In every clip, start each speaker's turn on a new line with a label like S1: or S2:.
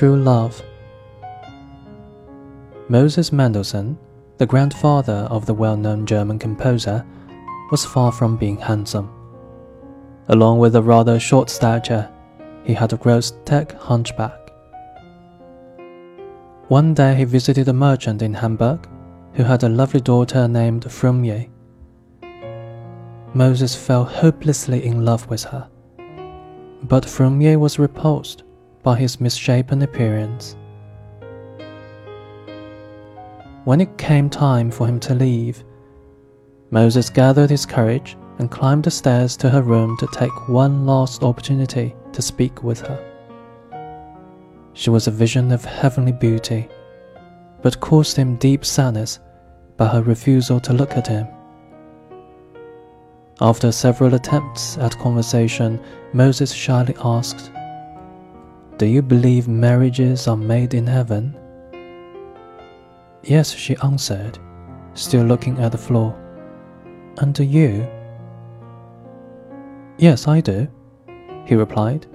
S1: true love. Moses Mendelssohn, the grandfather of the well known German composer, was far from being handsome. Along with a rather short stature, he had a grotesque hunchback. One day he visited a merchant in Hamburg who had a lovely daughter named Frumtje. Moses fell hopelessly in love with her, but Frumtje was repulsed by his misshapen appearance. When it came time for him to leave, Moses gathered his courage and climbed the stairs to her room to take one last opportunity to speak with her. She was a vision of heavenly beauty, but caused him deep sadness by her refusal to look at him. After several attempts at conversation, Moses shyly asked, Do you believe marriages are made in heaven? Yes, she answered, still looking at the floor. And do you? Yes, I do, he replied.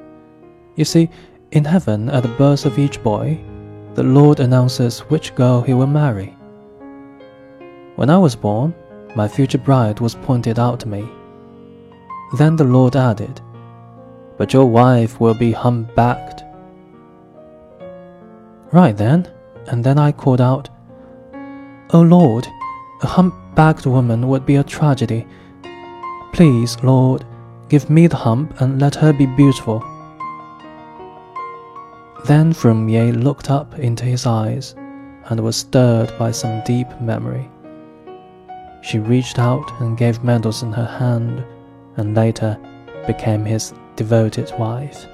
S1: You see, in heaven, at the birth of each boy, the Lord announces which girl he will marry. When I was born, my future bride was pointed out to me. Then the Lord added, But your wife will be humpbacked. Right then, and then I called out, O Lord, a humpbacked woman would be a tragedy. Please, Lord, give me the hump and let her be beautiful. Then Frumtje looked up into his eyes and was stirred by some deep memory. She reached out and gave Mendelssohn her hand, and later became his devoted wife.